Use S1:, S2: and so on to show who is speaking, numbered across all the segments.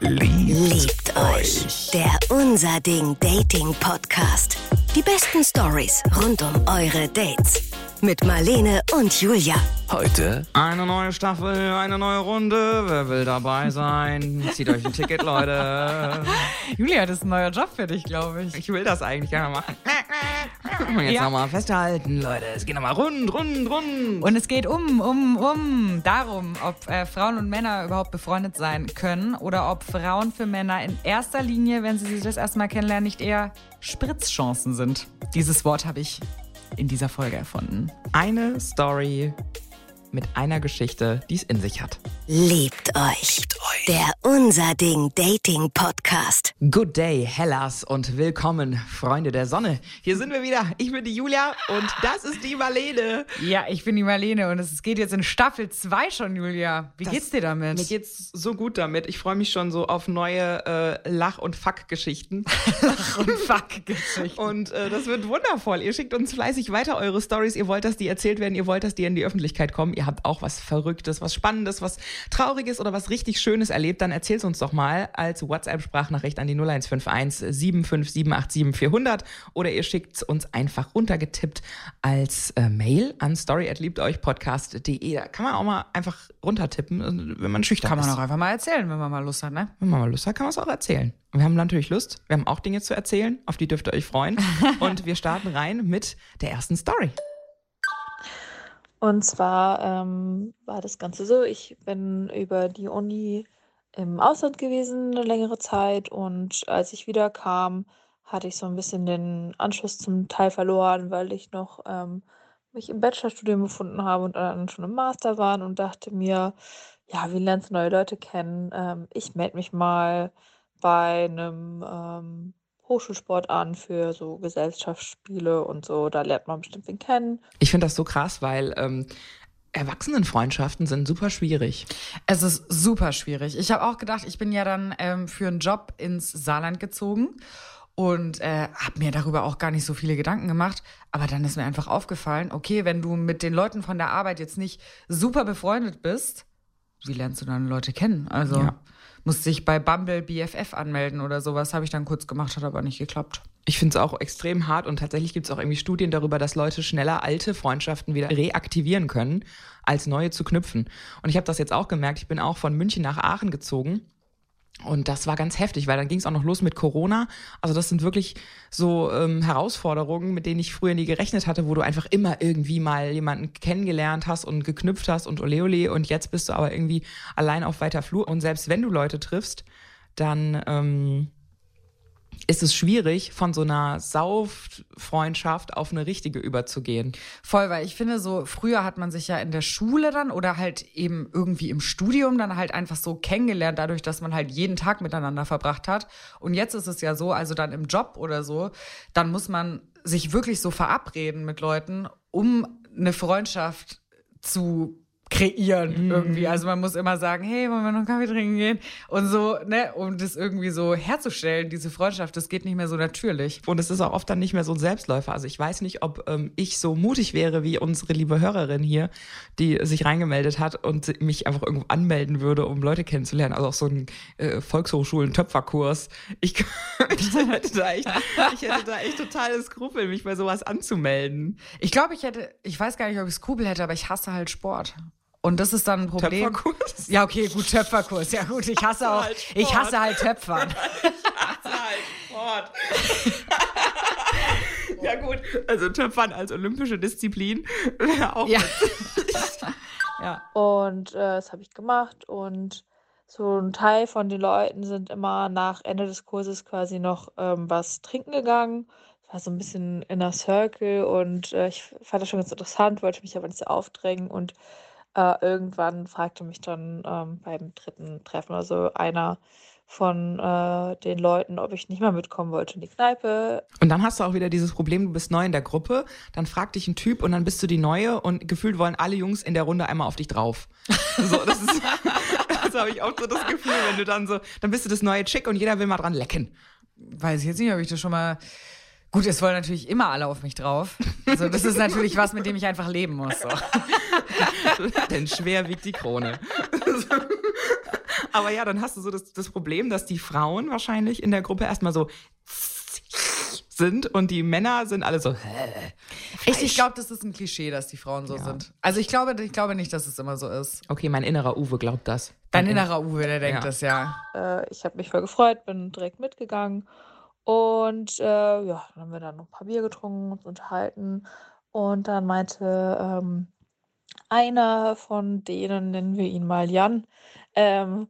S1: Liebt euch. Der Unser Ding Dating Podcast. Die besten Stories rund um eure Dates. Mit Marlene und Julia.
S2: Heute
S3: Eine neue Staffel, eine neue Runde. Wer will dabei sein? Zieht euch ein Ticket, Leute.
S4: Julia, das ist ein neuer Job für dich, glaube ich.
S3: Ich will das eigentlich gerne machen. Jetzt
S4: Ja.
S3: nochmal festhalten, Leute. Es geht nochmal rund, rund, rund.
S4: Und es geht um, um, um darum, ob äh, Frauen und Männer überhaupt befreundet sein können oder ob Frauen für Männer in erster Linie, wenn sie sich das erste Mal kennenlernen, nicht eher Spritzchancen sind. Dieses Wort habe ich in dieser Folge erfunden.
S3: Eine Story mit einer Geschichte, die es in sich hat.
S1: Liebt euch. Der Unser Ding Dating Podcast.
S3: Good day, Hellas und willkommen, Freunde der Sonne. Hier sind wir wieder. Ich bin die Julia und das ist die Marlene.
S4: Ja, ich bin die Marlene und es geht jetzt in Staffel 2 schon, Julia. Wie
S3: Das-
S4: geht's dir damit?
S3: Mir geht's so gut damit. Ich freue mich schon so auf neue äh, Lach- und Fuck-Geschichten.
S4: und Fuck-Geschichten.
S3: Und äh, das wird wundervoll. Ihr schickt uns fleißig weiter eure Stories. Ihr wollt, dass die erzählt werden. Ihr wollt, dass die in die Öffentlichkeit kommen. Ihr habt auch was Verrücktes, was Spannendes, was Trauriges oder was richtig Schönes erlebt. Dann erzählt uns doch mal als WhatsApp-Sprachnachricht an die 0151 75787 400 oder ihr schickt uns einfach runtergetippt als äh, Mail an story@liebteuchpodcast.de. Da kann man auch mal einfach runtertippen, äh, wenn man schüchtern
S4: Kann man
S3: ist.
S4: auch einfach mal erzählen, wenn man mal Lust hat, ne?
S3: Wenn man mal Lust hat, kann man es auch erzählen. Wir haben natürlich Lust. Wir haben auch Dinge zu erzählen, auf die dürft ihr euch freuen. Und wir starten rein mit der ersten Story.
S5: Und zwar ähm, war das Ganze so, ich bin über die Uni im Ausland gewesen eine längere Zeit und als ich wieder kam, hatte ich so ein bisschen den Anschluss zum Teil verloren, weil ich noch ähm, mich im Bachelorstudium befunden habe und dann schon im Master waren und dachte mir, ja, wie lernst du neue Leute kennen? Ähm, ich melde mich mal bei einem Hochschulsport an für so Gesellschaftsspiele und so, da lernt man bestimmt wen kennen.
S3: Ich finde das so krass, weil ähm, Erwachsenenfreundschaften sind super schwierig.
S4: Es ist super schwierig. Ich habe auch gedacht, ich bin ja dann ähm, für einen Job ins Saarland gezogen und äh, habe mir darüber auch gar nicht so viele Gedanken gemacht. Aber dann ist mir einfach aufgefallen, okay, wenn du mit den Leuten von der Arbeit jetzt nicht super befreundet bist, wie lernst du dann Leute kennen? Also
S3: Ja.
S4: Musste ich bei Bumble BFF anmelden oder sowas, habe ich dann kurz gemacht, hat aber nicht geklappt.
S3: Ich finde es auch extrem hart und tatsächlich gibt es auch irgendwie Studien darüber, dass Leute schneller alte Freundschaften wieder reaktivieren können, als neue zu knüpfen. Und ich habe das jetzt auch gemerkt. Ich bin auch von München nach Aachen gezogen. Und das war ganz heftig, weil dann ging es auch noch los mit Corona. Also das sind wirklich so ähm, Herausforderungen, mit denen ich früher nie gerechnet hatte, wo du einfach immer irgendwie mal jemanden kennengelernt hast und geknüpft hast und ole ole und jetzt bist du aber irgendwie allein auf weiter Flur. Und selbst wenn du Leute triffst, dann ähm, ist es schwierig, von so einer Sauffreundschaft auf eine richtige überzugehen.
S4: Voll, weil ich finde, so früher hat man sich ja in der Schule dann oder halt eben irgendwie im Studium dann halt einfach so kennengelernt, dadurch, dass man halt jeden Tag miteinander verbracht hat. Und jetzt ist es ja so, also dann im Job oder so, dann muss man sich wirklich so verabreden mit Leuten, um eine Freundschaft zu kreieren irgendwie. Also man muss immer sagen, hey, wollen wir noch einen Kaffee trinken gehen? Und so, ne, um das irgendwie so herzustellen, diese Freundschaft, das geht nicht mehr so natürlich.
S3: Und es ist auch oft dann nicht mehr so ein Selbstläufer. Also ich weiß nicht, ob ähm, ich so mutig wäre wie unsere liebe Hörerin hier, die sich reingemeldet hat und mich einfach irgendwo anmelden würde, um Leute kennenzulernen. Also auch so ein äh, Volkshochschulen-Töpferkurs. Ich, ich, hätte da echt, ich hätte da echt totale Skrupel, mich bei sowas anzumelden.
S4: Ich glaube, ich hätte, ich weiß gar nicht, ob ich Skrupel hätte, aber ich hasse halt Sport. Und das ist dann ein Problem.
S3: Töpferkurs?
S4: Ja, okay, gut, Töpferkurs. Ja, gut, ich hasse auch,
S3: halt
S4: ich hasse halt Töpfern.
S3: Sport. ja gut, also Töpfern als olympische Disziplin wäre auch
S4: Ja. ja.
S5: Und äh, das habe ich gemacht und so ein Teil von den Leuten sind immer nach Ende des Kurses quasi noch ähm, was trinken gegangen. Es war so ein bisschen inner Circle und äh, ich fand das schon ganz interessant, wollte mich aber nicht so aufdrängen und äh, irgendwann fragte mich dann ähm, beim dritten Treffen oder so einer von äh, den Leuten, ob ich nicht mal mitkommen wollte in die Kneipe.
S3: Und dann hast du auch wieder dieses Problem, du bist neu in der Gruppe, dann fragt dich ein Typ und dann bist du die Neue und gefühlt wollen alle Jungs in der Runde einmal auf dich drauf. So, das ist, das habe ich auch so das Gefühl, wenn du dann so, dann bist du das neue Chick und jeder will mal dran lecken.
S4: Weiß ich jetzt nicht, ob ich das schon mal Gut, es wollen natürlich immer alle auf mich drauf. Also das ist natürlich was, mit dem ich einfach leben muss. So.
S3: Denn schwer wiegt die Krone. Aber ja, dann hast du so das, das Problem, dass die Frauen wahrscheinlich in der Gruppe erstmal so sind und die Männer sind alle so.
S4: Ich, ich glaube, das ist ein Klischee, dass die Frauen so
S3: Ja.
S4: sind. Also ich glaube, ich glaube nicht, dass es immer so ist.
S3: Okay, mein innerer Uwe glaubt das.
S4: Dein innerer Uwe, der denkt
S3: Ja.
S4: das ja.
S5: Äh, ich habe mich voll gefreut, bin direkt mitgegangen. Und äh, ja, dann haben wir dann noch ein paar Bier getrunken, uns unterhalten. Und dann meinte ähm, einer von denen, nennen wir ihn mal Jan, ähm,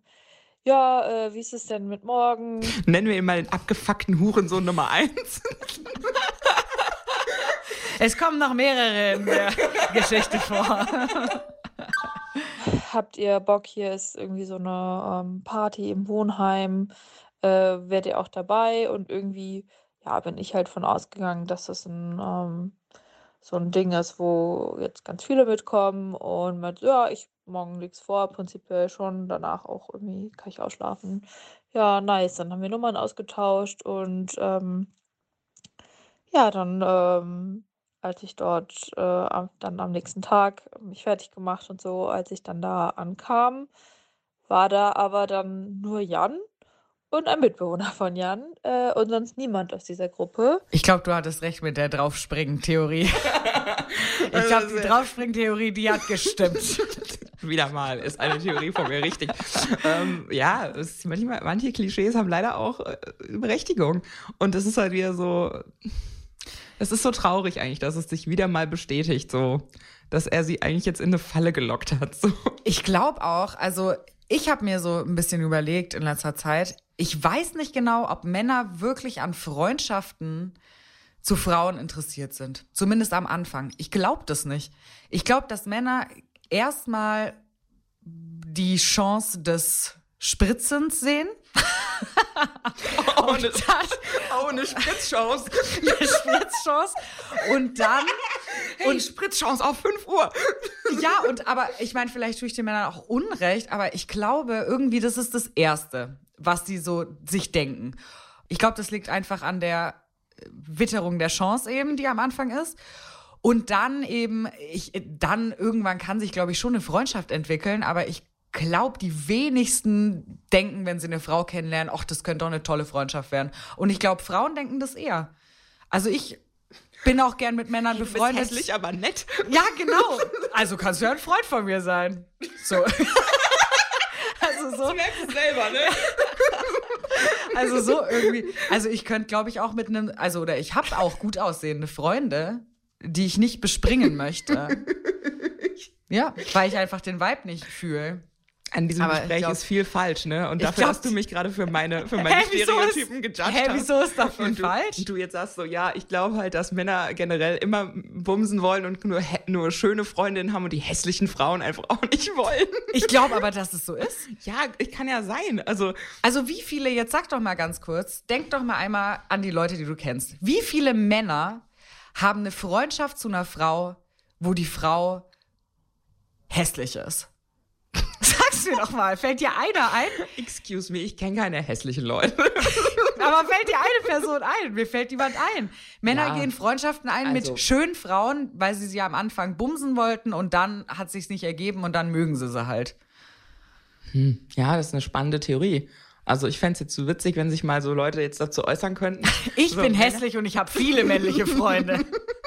S5: ja, äh, wie ist es denn mit morgen?
S3: Nennen wir ihn mal den abgefuckten Hurensohn Nummer eins.
S4: Es kommen noch mehrere in der Geschichte vor.
S5: Habt ihr Bock? Hier ist irgendwie so eine ähm, Party im Wohnheim. Äh, wärt ihr auch dabei? Und irgendwie, ja, bin ich halt von ausgegangen, dass das ein, ähm, so ein Ding ist, wo jetzt ganz viele mitkommen. Und mit, ja, ich morgen nichts vor, prinzipiell schon. Danach auch irgendwie kann ich ausschlafen. Ja, nice. Dann haben wir Nummern ausgetauscht und ähm, ja, dann, ähm, als ich dort äh, dann am nächsten Tag mich fertig gemacht und so, als ich dann da ankam, war da aber dann nur Jan und ein Mitbewohner von Jan äh, und sonst niemand aus dieser Gruppe.
S4: Ich glaube, du hattest recht mit der Draufspringen-Theorie. Ich glaube, die Draufspringen-Theorie, die hat gestimmt.
S3: Wieder mal ist eine Theorie von mir richtig. ähm, ja, es ist manchmal, manche Klischees haben leider auch äh, Berechtigung. Und es ist halt wieder so. Es ist so traurig eigentlich, dass es sich wieder mal bestätigt, so, dass er sie eigentlich jetzt in eine Falle gelockt hat. So.
S4: Ich glaube auch, also ich habe mir so ein bisschen überlegt in letzter Zeit, ich weiß nicht genau, ob Männer wirklich an Freundschaften zu Frauen interessiert sind. Zumindest am Anfang. Ich glaube das nicht. Ich glaube, dass Männer erstmal die Chance des Spritzens sehen.
S3: Ohne,
S4: dann
S3: ohne Spritzchance.
S4: eine Spritzchance. Und dann
S3: Und Spritzchance auf 5 Uhr.
S4: Ja, und aber ich meine, vielleicht tue ich den Männern auch Unrecht, aber ich glaube irgendwie, das ist das Erste, was die so sich denken. Ich glaube, das liegt einfach an der Witterung der Chance eben, die am Anfang ist. Und dann eben, ich, dann irgendwann kann sich, glaube ich, schon eine Freundschaft entwickeln, aber ich glaube, die wenigsten denken, wenn sie eine Frau kennenlernen, ach, das könnte doch eine tolle Freundschaft werden. Und ich glaube, Frauen denken das eher. Also ich bin auch gern mit Männern
S3: Du bist
S4: befreundet.
S3: hässlich, aber nett.
S4: Ja, genau. Also kannst du ja ein Freund von mir sein. So. Also so,
S3: merkst es selber, ne?
S4: also so irgendwie. Also ich könnte, glaube ich, auch mit einem, also oder ich habe auch gut aussehende Freunde, die ich nicht bespringen möchte. Ja, weil ich einfach den Vibe nicht fühle.
S3: An diesem
S4: Aber
S3: Gespräch
S4: glaub-
S3: ist viel falsch, ne? Und dafür
S4: glaub-
S3: hast du mich gerade für meine, für meine
S4: Hä, ist-
S3: Stereotypen gejudged.
S4: Hä, wieso ist das
S3: du,
S4: falsch?
S3: Und du jetzt sagst so, ja, ich glaube halt, dass Männer generell immer bumsen wollen und nur, nur schöne Freundinnen haben und die hässlichen Frauen einfach auch nicht wollen.
S4: Ich glaube aber, dass es so ist.
S3: Ja, ich kann ja sein. Also,
S4: Also wie viele, jetzt sag doch mal ganz kurz, denk doch mal einmal an die Leute, die du kennst. Wie viele Männer haben eine Freundschaft zu einer Frau, wo die Frau hässlich ist? Mir doch mal, fällt dir einer ein?
S3: excuse me, ich kenne keine hässlichen Leute.
S4: Aber fällt dir eine Person ein? Mir fällt niemand ein. Männer
S3: Ja.
S4: gehen Freundschaften ein
S3: Also-
S4: mit schönen Frauen, weil sie sie am Anfang bumsen wollten und dann hat sich's nicht ergeben und dann mögen sie sie halt.
S3: Ja, das ist eine spannende Theorie. Also ich fände es jetzt so witzig, wenn sich mal so Leute jetzt dazu äußern könnten.
S4: Ich
S3: so,
S4: bin hässlich und ich habe viele männliche Freunde.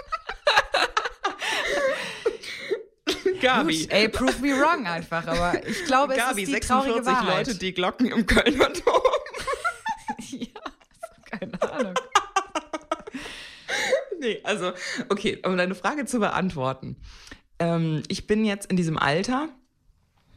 S3: Gabi.
S4: Ey, prove me wrong einfach, aber ich glaube, es
S3: Gabi,
S4: ist die traurige
S3: 46
S4: Wahrheit.
S3: Leute, die Glocken im Kölner Dom.
S4: ja, keine Ahnung.
S3: Nee, also, okay, um deine Frage zu beantworten. Ähm, ich bin jetzt in diesem Alter,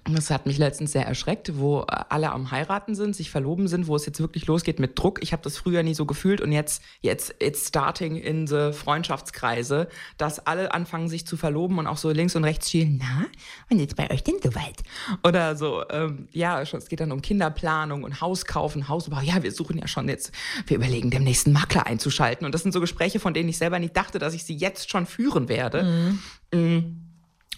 S3: das hat mich letztens sehr erschreckt, wo äh, alle am Heiraten sind, sich verloben sind, wo es jetzt wirklich losgeht mit Druck. Ich habe das früher nie so gefühlt und jetzt, jetzt, it's starting in the Freundschaftskreise, dass alle anfangen, sich zu verloben und auch so links und rechts schielen, na, und jetzt bei euch denn soweit? Oder so, ähm, ja, es geht dann um Kinderplanung und Hauskaufen, Hausbau. Ja, wir suchen ja schon jetzt, wir überlegen, demnächst einen Makler einzuschalten. Und das sind so Gespräche, von denen ich selber nicht dachte, dass ich sie jetzt schon führen werde. Mm.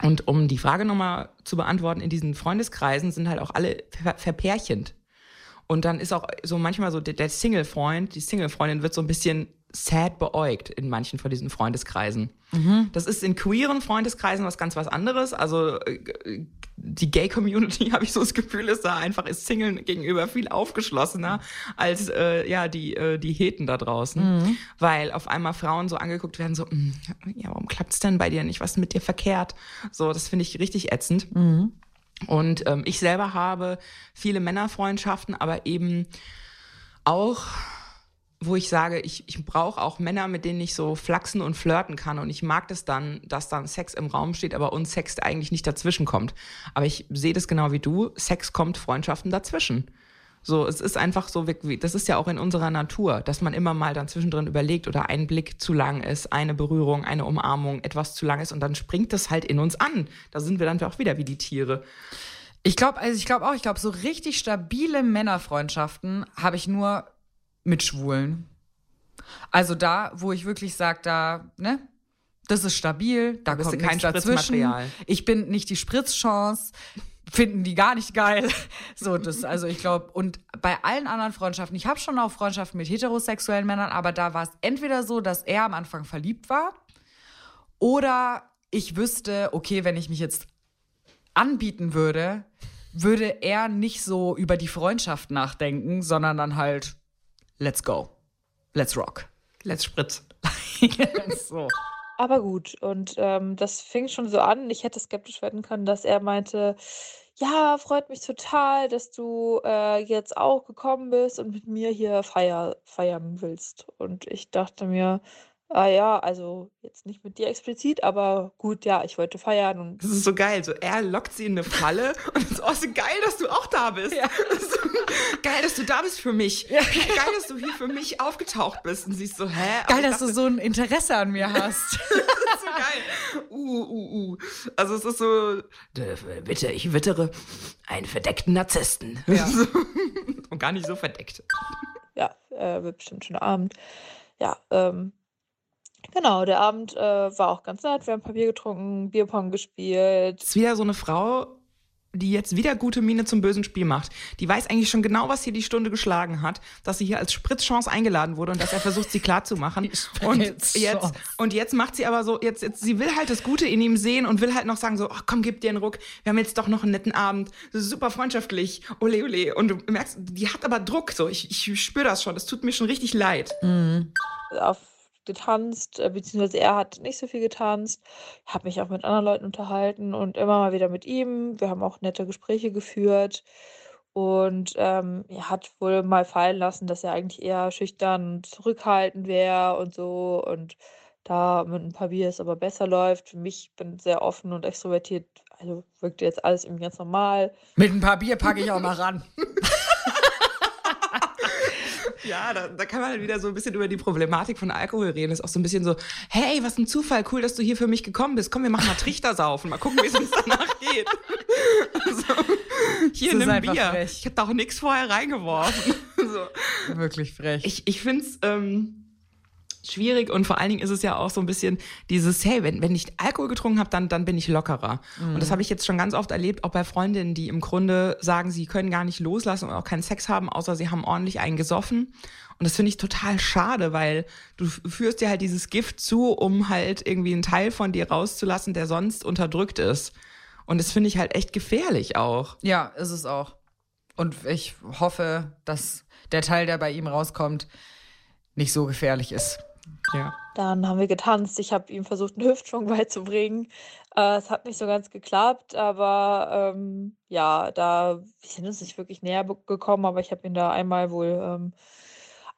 S3: Und um die Frage nochmal zu beantworten, in diesen Freundeskreisen sind halt auch alle ver verpärchend. Und dann ist auch so manchmal so der, der Single-Freund, die Single-Freundin wird so ein bisschen sad beäugt in manchen von diesen Freundeskreisen. Mhm. Das ist in queeren Freundeskreisen was ganz was anderes. Also äh, die Gay-Community, habe ich so das Gefühl, ist da einfach ist Single gegenüber viel aufgeschlossener als äh, ja die äh, die Heten da draußen, mhm. weil auf einmal Frauen so angeguckt werden, so hm, ja, warum klappt's denn bei dir nicht? Was ist mit dir verkehrt? So, das finde ich richtig ätzend. Mhm. Und ähm, ich selber habe viele Männerfreundschaften, aber eben auch wo ich sage, ich, ich brauche auch Männer, mit denen ich so flachsen und flirten kann. Und ich mag das dann, dass dann Sex im Raum steht, aber uns Sex eigentlich nicht dazwischen kommt. Aber ich sehe das genau wie du. Sex kommt Freundschaften dazwischen. So, es ist einfach so, das ist ja auch in unserer Natur, dass man immer mal dann zwischendrin überlegt oder ein Blick zu lang ist, eine Berührung, eine Umarmung, etwas zu lang ist und dann springt das halt in uns an. Da sind wir dann auch wieder wie die Tiere.
S4: Ich glaube, also ich glaube auch, ich glaube, so richtig stabile Männerfreundschaften habe ich nur mit Schwulen. Also da, wo ich wirklich sage, da, ne, das ist stabil, da, da kommt kein dazwischen. Ich bin nicht die Spritzchance, finden die gar nicht geil. So, das, also ich glaube, und bei allen anderen Freundschaften, ich habe schon auch Freundschaften mit heterosexuellen Männern, aber da war es entweder so, dass er am Anfang verliebt war oder ich wüsste, okay, wenn ich mich jetzt anbieten würde, würde er nicht so über die Freundschaft nachdenken, sondern dann halt let's go. Let's rock.
S3: Let's spritz.
S5: so. Aber gut, und ähm, das fing schon so an. Ich hätte skeptisch werden können, dass er meinte, ja, freut mich total, dass du äh, jetzt auch gekommen bist und mit mir hier feier, feiern willst. Und ich dachte mir, Ah ja, also jetzt nicht mit dir explizit, aber gut, ja, ich wollte feiern und.
S3: Das ist so geil. So, er lockt sie in eine Falle und es ist auch so geil, dass du auch da bist. Ja. So, geil, dass du da bist für mich. Ja. Geil, dass du hier für mich aufgetaucht bist. Und sie ist so, hä?
S4: Geil, dass dachte, du so ein Interesse an mir hast. das ist
S3: so geil. Uh, uh, uh. Also es ist so, bitte, ich wittere einen verdeckten Narzissten. Ja. und gar nicht so verdeckt.
S5: Ja, äh, wird bestimmt schon Abend. Ja, ähm, Genau, der Abend äh, war auch ganz nett. Wir haben ein paar Bier getrunken, Bierpong gespielt.
S3: Ist wieder so eine Frau, die jetzt wieder gute Miene zum bösen Spiel macht. Die weiß eigentlich schon genau, was hier die Stunde geschlagen hat, dass sie hier als Spritzchance eingeladen wurde und dass er versucht, sie klar zu machen. Und jetzt, und jetzt macht sie aber so, jetzt, jetzt, sie will halt das Gute in ihm sehen und will halt noch sagen so, ach komm, gib dir einen Ruck. Wir haben jetzt doch noch einen netten Abend. Super freundschaftlich. Ole, ole. Und du merkst, die hat aber Druck, so. Ich, ich spüre das schon. Das tut mir schon richtig leid. Mhm.
S5: Auf getanzt, äh, beziehungsweise er hat nicht so viel getanzt. Ich habe mich auch mit anderen Leuten unterhalten und immer mal wieder mit ihm. Wir haben auch nette Gespräche geführt. Und ähm, er hat wohl mal fallen lassen, dass er eigentlich eher schüchtern und zurückhaltend wäre und so. Und da mit ein paar Bier es aber besser läuft. Für mich bin sehr offen und extrovertiert. Also wirkt jetzt alles irgendwie ganz normal.
S4: Mit ein paar Bier packe ich auch mal ran.
S3: Ja, da, da kann man halt wieder so ein bisschen über die Problematik von Alkohol reden. Ist auch so ein bisschen so, hey, was ein Zufall, cool, dass du hier für mich gekommen bist. Komm, wir machen mal Trichter saufen, mal gucken, wie es uns danach geht. so, hier, nimm Bier. Frech. Ich hab da auch nichts vorher reingeworfen.
S4: so. Wirklich frech.
S3: Ich, ich find's, ähm, schwierig und vor allen Dingen ist es ja auch so ein bisschen dieses, hey, wenn, wenn ich Alkohol getrunken habe, dann, dann bin ich lockerer. Mhm. Und das mhm. habe ich jetzt schon ganz oft erlebt, auch bei Freundinnen, die im Grunde sagen, sie können gar nicht loslassen und auch keinen Sex haben, außer sie haben ordentlich einen gesoffen. Und das finde ich total schade, weil du führst dir halt dieses Gift zu, um halt irgendwie einen Teil von dir rauszulassen, der sonst unterdrückt ist. Und das finde ich halt echt gefährlich auch.
S4: Ja, ist es auch. Und ich hoffe, dass der Teil, der bei ihm rauskommt, nicht so gefährlich ist.
S5: Ja. Dann haben wir getanzt. Ich habe ihm versucht, einen Hüftschwung beizubringen. Äh, es hat nicht so ganz geklappt, aber ähm, ja, da wir sind uns nicht wirklich näher gekommen, aber ich habe ihn da einmal wohl ähm,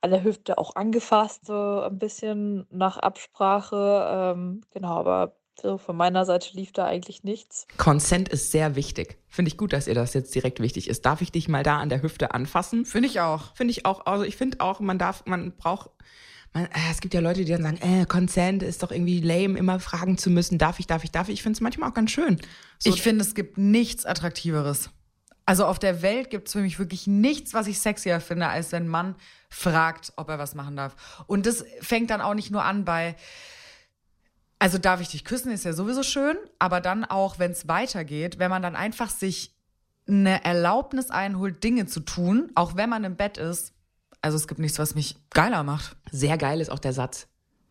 S5: an der Hüfte auch angefasst, so ein bisschen nach Absprache. Ähm, genau, aber so von meiner Seite lief da eigentlich nichts.
S3: Consent ist sehr wichtig. Finde ich gut, dass ihr das jetzt direkt wichtig ist. Darf ich dich mal da an der Hüfte anfassen?
S4: Finde ich auch.
S3: Finde ich auch. Also ich finde auch, man darf, man braucht man, äh, es gibt ja Leute, die dann sagen, äh, Consent ist doch irgendwie lame, immer fragen zu müssen, darf ich, darf ich, darf ich. Ich finde es manchmal auch ganz schön.
S4: So, ich finde, es gibt nichts Attraktiveres. Also auf der Welt gibt es für mich wirklich nichts, was ich sexier finde, als wenn ein Mann fragt, ob er was machen darf. Und das fängt dann auch nicht nur an bei, also darf ich dich küssen, ist ja sowieso schön, aber dann auch, wenn es weitergeht, wenn man dann einfach sich eine Erlaubnis einholt, Dinge zu tun, auch wenn man im Bett ist. Also es gibt nichts, was mich geiler macht.
S3: Sehr geil ist auch der Satz,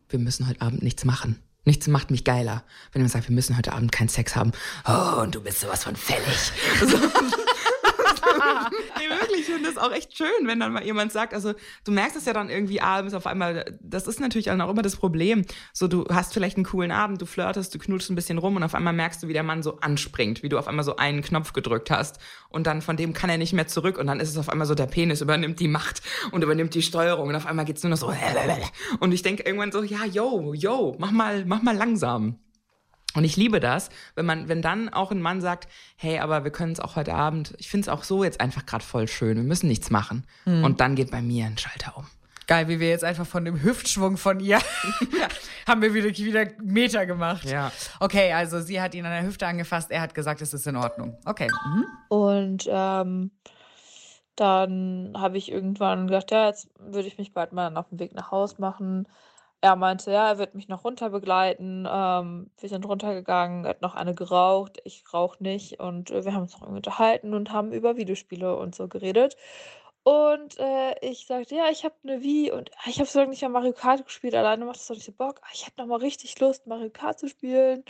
S3: wir müssen heute Abend nichts machen. Nichts macht mich geiler. Wenn jemand sagt, wir müssen heute Abend keinen Sex haben. Oh, und du bist sowas von fällig. So. nee, wirklich, ich finde das auch echt schön, wenn dann mal jemand sagt, also du merkst es ja dann irgendwie abends auf einmal, das ist natürlich auch immer das Problem. So, du hast vielleicht einen coolen Abend, du flirtest, du knutschst ein bisschen rum und auf einmal merkst du, wie der Mann so anspringt, wie du auf einmal so einen Knopf gedrückt hast und dann von dem kann er nicht mehr zurück und dann ist es auf einmal so, der Penis übernimmt die Macht und übernimmt die Steuerung und auf einmal geht's nur noch so und ich denke irgendwann so, ja, yo, yo, mach mal, mach mal langsam. Und ich liebe das, wenn man, wenn dann auch ein Mann sagt, hey, aber wir können es auch heute Abend, ich finde es auch so jetzt einfach gerade voll schön, wir müssen nichts machen. Mhm. Und dann geht bei mir ein Schalter um.
S4: Geil, wie wir jetzt einfach von dem Hüftschwung von ihr haben wir wieder, wieder Meter gemacht.
S3: Ja.
S4: Okay, also sie hat ihn an der Hüfte angefasst, er hat gesagt, es ist in Ordnung. Okay. Mhm.
S5: Und ähm, dann habe ich irgendwann gedacht, ja, jetzt würde ich mich bald mal auf den Weg nach Haus machen. Er meinte, ja, er wird mich noch runter begleiten. Ähm, wir sind runtergegangen, er hat noch eine geraucht, ich rauche nicht und äh, wir haben uns noch unterhalten und haben über Videospiele und so geredet. Und äh, ich sagte, ja, ich habe eine Wii und ah, ich habe so lange nicht mehr Mario Kart gespielt, alleine macht das doch nicht so Bock. Ah, ich hätte noch mal richtig Lust, Mario Kart zu spielen.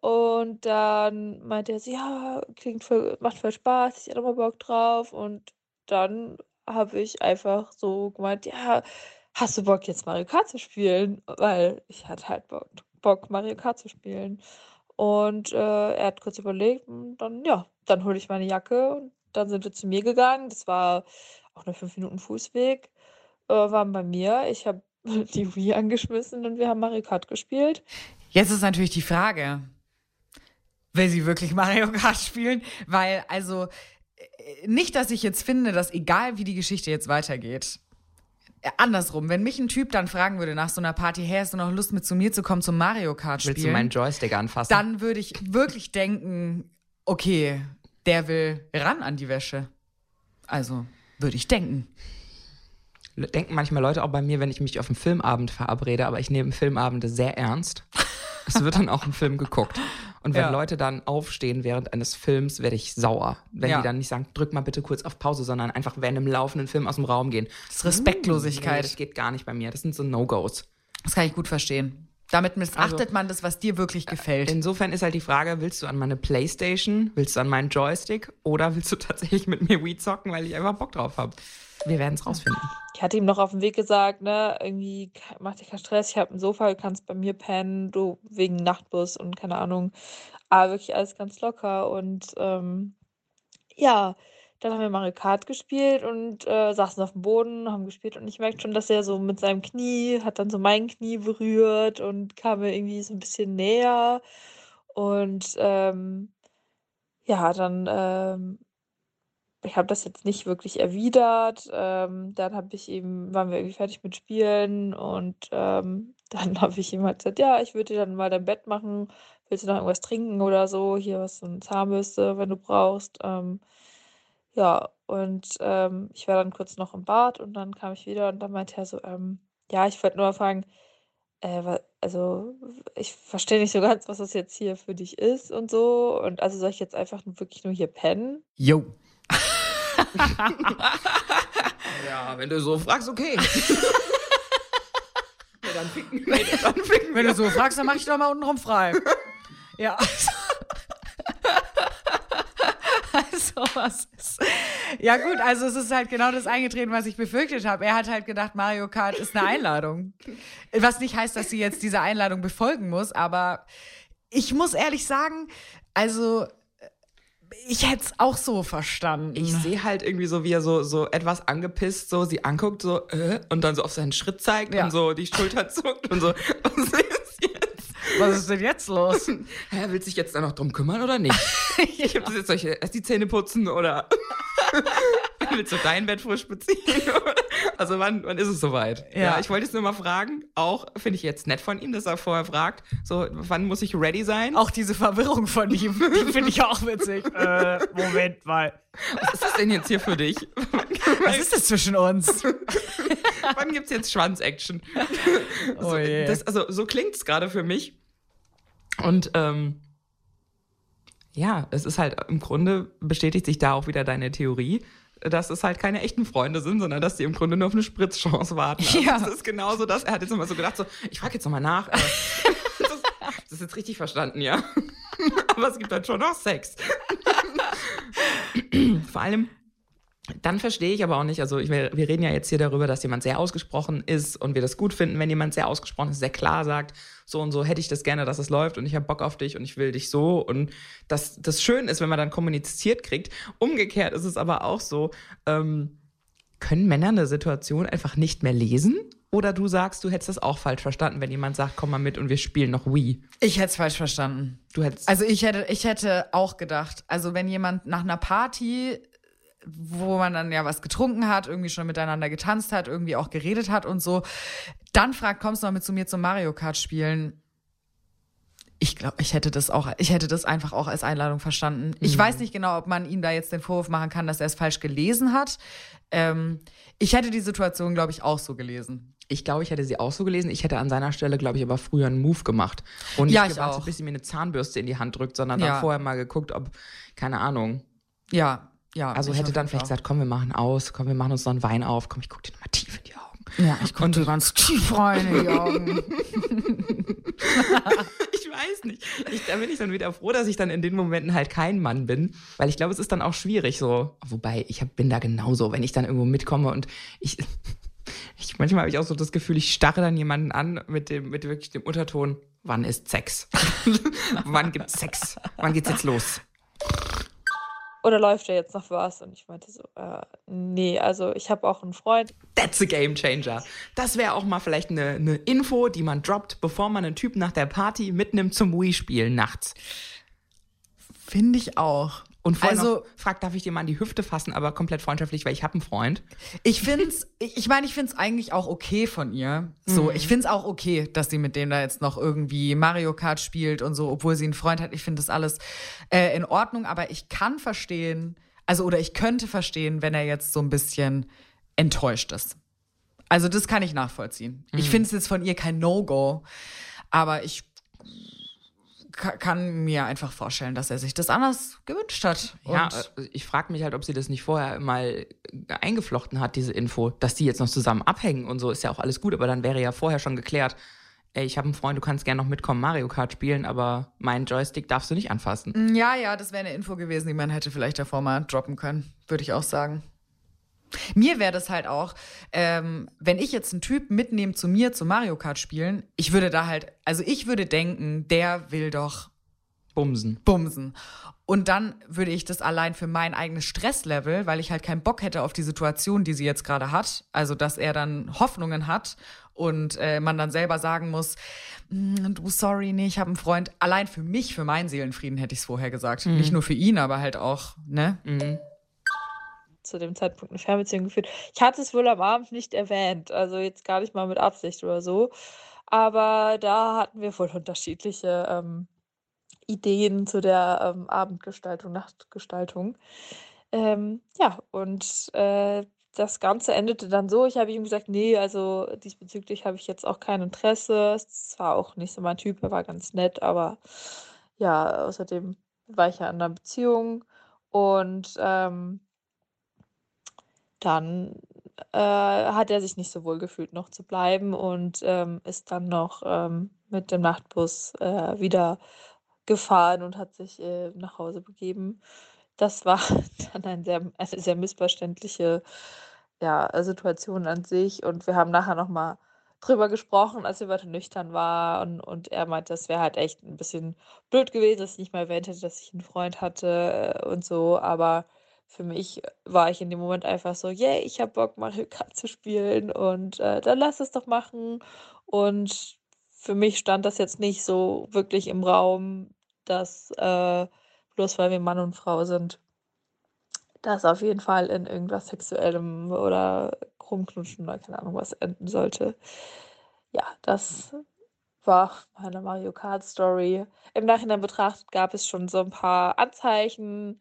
S5: Und dann meinte er so, ja, klingt voll, macht voll Spaß, ich hätte noch mal Bock drauf. Und dann habe ich einfach so gemeint, ja, hast du Bock, jetzt Mario Kart zu spielen? Weil ich hatte halt Bock, Bock Mario Kart zu spielen. Und äh, er hat kurz überlegt und dann, ja, dann hole ich meine Jacke und dann sind wir zu mir gegangen. Das war auch nur fünf Minuten Fußweg. Äh, waren bei mir. Ich habe die Wii angeschmissen und wir haben Mario Kart gespielt.
S4: Jetzt ist natürlich die Frage, will sie wirklich Mario Kart spielen? Weil, also, äh, nicht, dass ich jetzt finde, dass egal wie die Geschichte jetzt weitergeht, andersrum, wenn mich ein Typ dann fragen würde nach so einer Party, hey, hast du noch Lust mit zu mir zu kommen zum Mario Kart spielen?
S3: Willst du meinen Joystick anfassen?
S4: Dann würde ich wirklich denken, okay, der will ran an die Wäsche. Also, würde ich denken.
S3: Denken manchmal Leute auch bei mir, wenn ich mich auf einen Filmabend verabrede, aber ich nehme Filmabende sehr ernst. Es wird dann auch ein Film geguckt. Und wenn ja. Leute dann aufstehen während eines Films, werde ich sauer. Wenn ja. die dann nicht sagen, drück mal bitte kurz auf Pause, sondern einfach während einem laufenden Film aus dem Raum gehen.
S4: Das ist Respektlosigkeit. Nee,
S3: das geht gar nicht bei mir. Das sind so No-Gos.
S4: Das kann ich gut verstehen. Damit missachtet also, man das, was dir wirklich gefällt.
S3: Insofern ist halt die Frage, willst du an meine Playstation, willst du an meinen Joystick oder willst du tatsächlich mit mir Wii zocken, weil ich einfach Bock drauf habe? Wir werden es rausfinden.
S5: Ich hatte ihm noch auf dem Weg gesagt, ne, irgendwie mach dir keinen Stress, ich habe ein Sofa, du kannst bei mir pennen, du wegen Nachtbus und keine Ahnung. Aber wirklich alles ganz locker und ähm, ja, dann haben wir Mario Kart gespielt und äh, saßen auf dem Boden, haben gespielt und ich merkte schon, dass er so mit seinem Knie, hat dann so mein Knie berührt und kam mir irgendwie so ein bisschen näher. Und ähm, ja, dann, ähm, ich habe das jetzt nicht wirklich erwidert. Ähm, dann habe ich ihm, waren wir irgendwie fertig mit Spielen und ähm, dann habe ich ihm halt gesagt, ja, ich würde dir dann mal dein Bett machen. Willst du noch irgendwas trinken oder so? Hier was so eine Zahnbürste, wenn du brauchst. Ähm, ja, und, ähm, ich war dann kurz noch im Bad und dann kam ich wieder und dann meinte er so, ähm: „Ja, ich wollte nur fragen, äh, also, ich verstehe nicht so ganz, was das jetzt hier für dich ist und so. Und also soll ich jetzt einfach wirklich nur hier pennen?“
S4: Jo.
S3: Ja, wenn du so fragst, okay.
S4: Ja, dann ficken nee, dann ficken Wenn du so fragst, dann mach ich doch mal untenrum frei. Ja. Also was ist. Ja, gut, also es ist halt genau das eingetreten, was ich befürchtet habe. Er hat halt gedacht, Mario Kart ist eine Einladung. Was nicht heißt, dass sie jetzt diese Einladung befolgen muss, aber ich muss ehrlich sagen, also ich hätte es auch so verstanden.
S3: Ich sehe halt irgendwie so, wie er so, so etwas angepisst so sie anguckt, so, äh, und dann so auf seinen Schritt zeigt ja. und so die Schulter zuckt und so, was ist jetzt?
S4: Was ist denn jetzt los?
S3: Hä, willst du dich jetzt da noch drum kümmern oder nicht? ja. Ich hab das jetzt solche, erst die Zähne putzen oder willst du dein Bett frisch beziehen? also wann, wann ist es soweit? Ja. ja ich wollte es nur mal fragen. Auch finde ich jetzt nett von ihm, dass er vorher fragt, so wann muss ich ready sein?
S4: Auch diese Verwirrung von ihm, die finde ich auch witzig. äh, Moment mal.
S3: Was ist das denn jetzt hier für dich?
S4: Was ist das zwischen uns?
S3: wann gibt's jetzt Schwanz-Action? Oh je. Das, also so klingt es gerade für mich. Und ähm, Ja, es ist halt im Grunde bestätigt sich da auch wieder deine Theorie, dass es halt keine echten Freunde sind, sondern dass die im Grunde nur auf eine Spritzchance warten. Also
S4: Ja.
S3: Das ist genauso das. Er hat jetzt immer so gedacht, so, ich frage jetzt nochmal nach. das, das ist jetzt richtig verstanden, ja. Aber es gibt halt schon noch Sex. Vor allem, dann verstehe ich aber auch nicht, also ich, wir wir reden ja jetzt hier darüber, dass jemand sehr ausgesprochen ist und wir das gut finden, wenn jemand sehr ausgesprochen ist, sehr klar sagt, so und so hätte ich das gerne, dass es läuft und ich habe Bock auf dich und ich will dich so und dass das schön ist, wenn man dann kommuniziert kriegt. Umgekehrt ist es aber auch so, ähm, können Männer eine Situation einfach nicht mehr lesen? Oder du sagst, du hättest das auch falsch verstanden, wenn jemand sagt, komm mal mit und wir spielen noch Wii.
S4: Ich hätte es falsch verstanden.
S3: Du hättest.
S4: Also ich hätte, ich hätte auch gedacht, also wenn jemand nach einer Party, wo man dann ja was getrunken hat, irgendwie schon miteinander getanzt hat, irgendwie auch geredet hat und so, dann fragt, kommst du mal mit zu mir zum Mario Kart spielen? Ich glaube, ich hätte das auch, ich hätte das einfach auch als Einladung verstanden. Ich weiß nicht genau, ob man ihm da jetzt den Vorwurf machen kann, dass er es falsch gelesen hat. Ähm, ich hätte die Situation, glaube ich, auch so gelesen.
S3: Ich glaube, ich hätte sie auch so gelesen. Ich hätte an seiner Stelle, glaube ich, aber früher einen Move gemacht. Und nicht
S4: Ja,
S3: gewartet, bis sie mir eine Zahnbürste in die Hand drückt, sondern dann
S4: Ja.
S3: vorher mal geguckt, ob, keine Ahnung.
S4: Ja, ja.
S3: Also hätte dann vielleicht
S4: Fall
S3: gesagt, komm, wir machen aus, komm, wir machen uns noch einen Wein auf, komm, ich guck dir nochmal tief in die Augen.
S4: auch. Ja, ich konnte ganz tief rein in die Augen.
S3: Ich weiß nicht. Ich, da bin ich dann wieder froh, dass ich dann in den Momenten halt kein Mann bin, weil ich glaube, es ist dann auch schwierig so. Wobei, ich hab, bin da genauso, wenn ich dann irgendwo mitkomme und ich, ich manchmal habe ich auch so das Gefühl, ich starre dann jemanden an mit dem, mit wirklich dem Unterton, wann ist Sex? wann gibt's Sex? Wann geht's jetzt los?
S5: Oder läuft da jetzt noch was? Und ich meinte so, äh, nee, also ich habe auch einen Freund.
S3: That's a game changer. Das wäre auch mal vielleicht eine, eine Info, die man droppt, bevor man einen Typen nach der Party mitnimmt zum Wii-Spielen nachts.
S4: Finde ich auch.
S3: Und vorher
S4: Also-
S3: fragt, darf ich dir mal an die Hüfte fassen, aber komplett freundschaftlich, weil ich habe einen Freund.
S4: Ich find's, ich ich meine, ich find's eigentlich auch okay von ihr. So, ich find's auch okay, dass sie mit dem da jetzt noch irgendwie Mario Kart spielt und so, obwohl sie einen Freund hat. Ich finde das alles äh, in Ordnung, aber ich kann verstehen, also oder ich könnte verstehen, wenn er jetzt so ein bisschen enttäuscht ist. Also das kann ich nachvollziehen. Ich finde es jetzt von ihr kein No-Go, aber ich kann mir einfach vorstellen, dass er sich das anders gewünscht hat.
S3: Ja,
S4: Und
S3: äh, ich frage mich halt, ob sie das nicht vorher mal eingeflochten hat, diese Info, dass die jetzt noch zusammen abhängen und so, ist ja auch alles gut, aber dann wäre ja vorher schon geklärt, ey, ich habe einen Freund, du kannst gerne noch mitkommen, Mario Kart spielen, aber meinen Joystick darfst du nicht anfassen.
S4: Ja, ja, das wäre eine Info gewesen, die man hätte vielleicht davor mal droppen können, würde ich auch sagen. Mir wäre das halt auch, ähm, wenn ich jetzt einen Typ mitnehme zu mir zu Mario Kart spielen, ich würde da halt, also ich würde denken, der will doch
S3: Bumsen.
S4: bumsen. Und dann würde ich das allein für mein eigenes Stresslevel, weil ich halt keinen Bock hätte auf die Situation, die sie jetzt gerade hat, also dass er dann Hoffnungen hat und äh, man dann selber sagen muss, "Mm, du sorry, nee, ich habe einen Freund. Allein für mich, für meinen Seelenfrieden hätte ich es vorher gesagt. Nicht nur für ihn, aber halt auch, ne?
S5: Zu dem Zeitpunkt eine Fernbeziehung geführt. Ich hatte es wohl am Abend nicht erwähnt, also jetzt gar nicht mal mit Absicht oder so. Aber da hatten wir wohl unterschiedliche ähm, Ideen zu der ähm, Abendgestaltung, Nachtgestaltung. Ähm, ja, und äh, das Ganze endete dann so, ich habe ihm gesagt, nee, also diesbezüglich habe ich jetzt auch kein Interesse. Es war auch nicht so mein Typ, er war ganz nett, aber ja, außerdem war ich ja in einer Beziehung und ähm, dann äh, hat er sich nicht so wohl gefühlt, noch zu bleiben und ähm, ist dann noch ähm, mit dem Nachtbus äh, wieder gefahren und hat sich äh, nach Hause begeben. Das war dann ein sehr, eine sehr missverständliche ja, Situation an sich. Und wir haben nachher nochmal drüber gesprochen, als wir weiter nüchtern waren. Und er meinte, das wäre halt echt ein bisschen blöd gewesen, dass ich nicht mal erwähnt hätte, dass ich einen Freund hatte äh, und so. Aber für mich war ich in dem Moment einfach so, yay, ich habe Bock, Mario Kart zu spielen und äh, dann lass es doch machen. Und für mich stand das jetzt nicht so wirklich im Raum, dass äh, bloß weil wir Mann und Frau sind, das auf jeden Fall in irgendwas Sexuellem oder rumknutschen oder keine Ahnung was enden sollte. Ja, das war meine Mario Kart Story. Im Nachhinein betrachtet gab es schon so ein paar Anzeichen.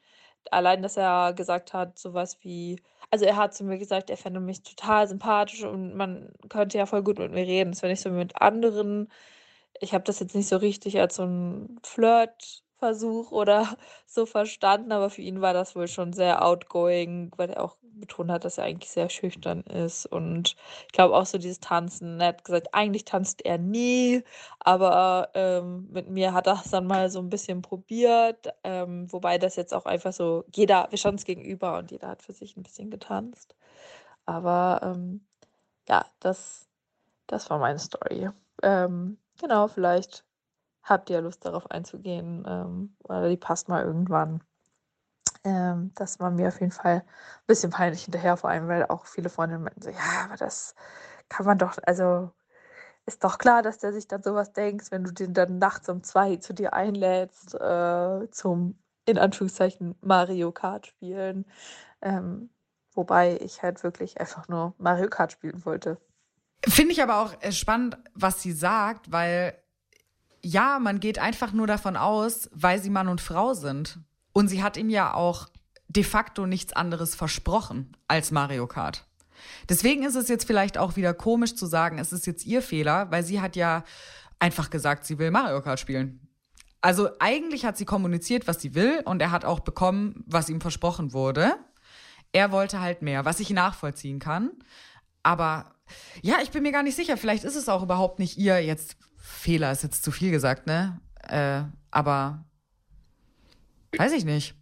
S5: Allein, dass er gesagt hat, sowas wie, also er hat zu mir gesagt, er fände mich total sympathisch und man könnte ja voll gut mit mir reden. Das wenn ich so mit anderen, ich habe das jetzt nicht so richtig als so ein Flirt Versuch oder so verstanden, aber für ihn war das wohl schon sehr outgoing, weil er auch betont hat, dass er eigentlich sehr schüchtern ist. Und ich glaube auch so dieses Tanzen. Er hat gesagt, eigentlich tanzt er nie, aber ähm, mit mir hat er es dann mal so ein bisschen probiert. Ähm, wobei das jetzt auch einfach so, jeder, wir standen es gegenüber und jeder hat für sich ein bisschen getanzt. Aber ähm, ja, das, das war meine Story. Ähm, genau, vielleicht habt ihr Lust darauf einzugehen ähm, oder die passt mal irgendwann. Ähm, das war mir auf jeden Fall ein bisschen peinlich hinterher, vor allem, weil auch viele Freundinnen meinten so, ja, aber das kann man doch, also ist doch klar, dass der sich dann sowas denkt, wenn du den dann nachts um zwei zu dir einlädst, äh, zum, in Anführungszeichen, Mario Kart spielen. Ähm, wobei ich halt wirklich einfach nur Mario Kart spielen wollte.
S4: Finde ich aber auch äh, spannend, was sie sagt, weil ja, man geht einfach nur davon aus, weil sie Mann und Frau sind. Und sie hat ihm ja auch de facto nichts anderes versprochen als Mario Kart. Deswegen ist es jetzt vielleicht auch wieder komisch zu sagen, es ist jetzt ihr Fehler, weil sie hat ja einfach gesagt, sie will Mario Kart spielen. Also eigentlich hat sie kommuniziert, was sie will und er hat auch bekommen, was ihm versprochen wurde. Er wollte halt mehr, was ich nachvollziehen kann. Aber ja, ich bin mir gar nicht sicher. Vielleicht ist es auch überhaupt nicht ihr jetzt Fehler, ist jetzt zu viel gesagt, ne? Äh, aber weiß ich nicht.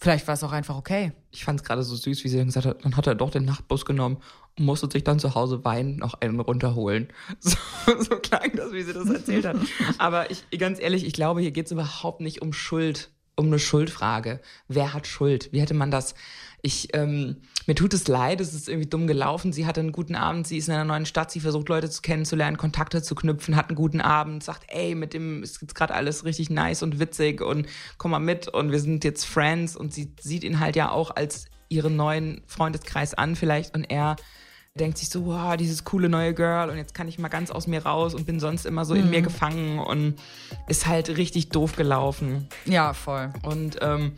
S4: Vielleicht war es auch einfach okay.
S3: Ich fand es gerade so süß, wie sie dann gesagt hat, dann hat er doch den Nachtbus genommen und musste sich dann zu Hause weinen, noch einen runterholen. So, so klang das, wie sie das erzählt hat. Aber ich, ganz ehrlich, ich glaube, hier geht es überhaupt nicht um Schuld, um eine Schuldfrage. Wer hat Schuld? Wie hätte man das ich, ähm, mir tut es leid, es ist irgendwie dumm gelaufen. Sie hatte einen guten Abend, sie ist in einer neuen Stadt, sie versucht Leute zu kennenzulernen, Kontakte zu knüpfen, hat einen guten Abend, sagt, ey, mit dem ist jetzt gerade alles richtig nice und witzig und komm mal mit und wir sind jetzt Friends und sie sieht ihn halt ja auch als ihren neuen Freundeskreis an vielleicht und er denkt sich so, wow, dieses coole neue Girl und jetzt kann ich mal ganz aus mir raus und bin sonst immer so mhm. in mir gefangen und ist halt richtig doof gelaufen.
S4: Ja, voll.
S3: Und ähm,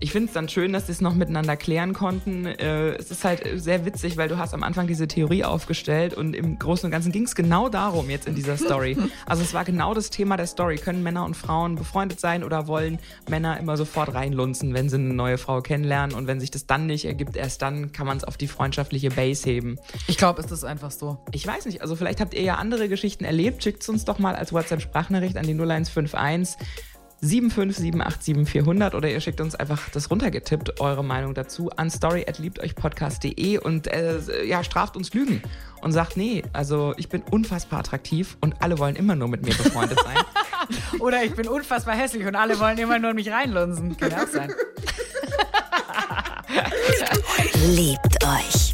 S3: ich finde es dann schön, dass sie es noch miteinander klären konnten. Äh, es ist halt sehr witzig, weil du hast am Anfang diese Theorie aufgestellt und im Großen und Ganzen ging es genau darum jetzt in dieser Story. Also es war genau das Thema der Story. Können Männer und Frauen befreundet sein oder wollen Männer immer sofort reinlunzen, wenn sie eine neue Frau kennenlernen und wenn sich das dann nicht ergibt, erst dann kann man es auf die freundschaftliche Base heben.
S4: Ich glaube, es ist einfach so.
S3: Ich weiß nicht, also vielleicht habt ihr ja andere Geschichten erlebt. Schickt es uns doch mal als WhatsApp-Sprachnachricht an die 0151 757877400 oder ihr schickt uns einfach das runtergetippt, eure Meinung dazu, an story.liebteuchpodcast.de und äh, ja, straft uns Lügen und sagt, nee, also ich bin unfassbar attraktiv und alle wollen immer nur mit mir befreundet sein.
S4: oder ich bin unfassbar hässlich und alle wollen immer nur in mich reinlunsen. Kann auch sein.
S1: Liebt euch.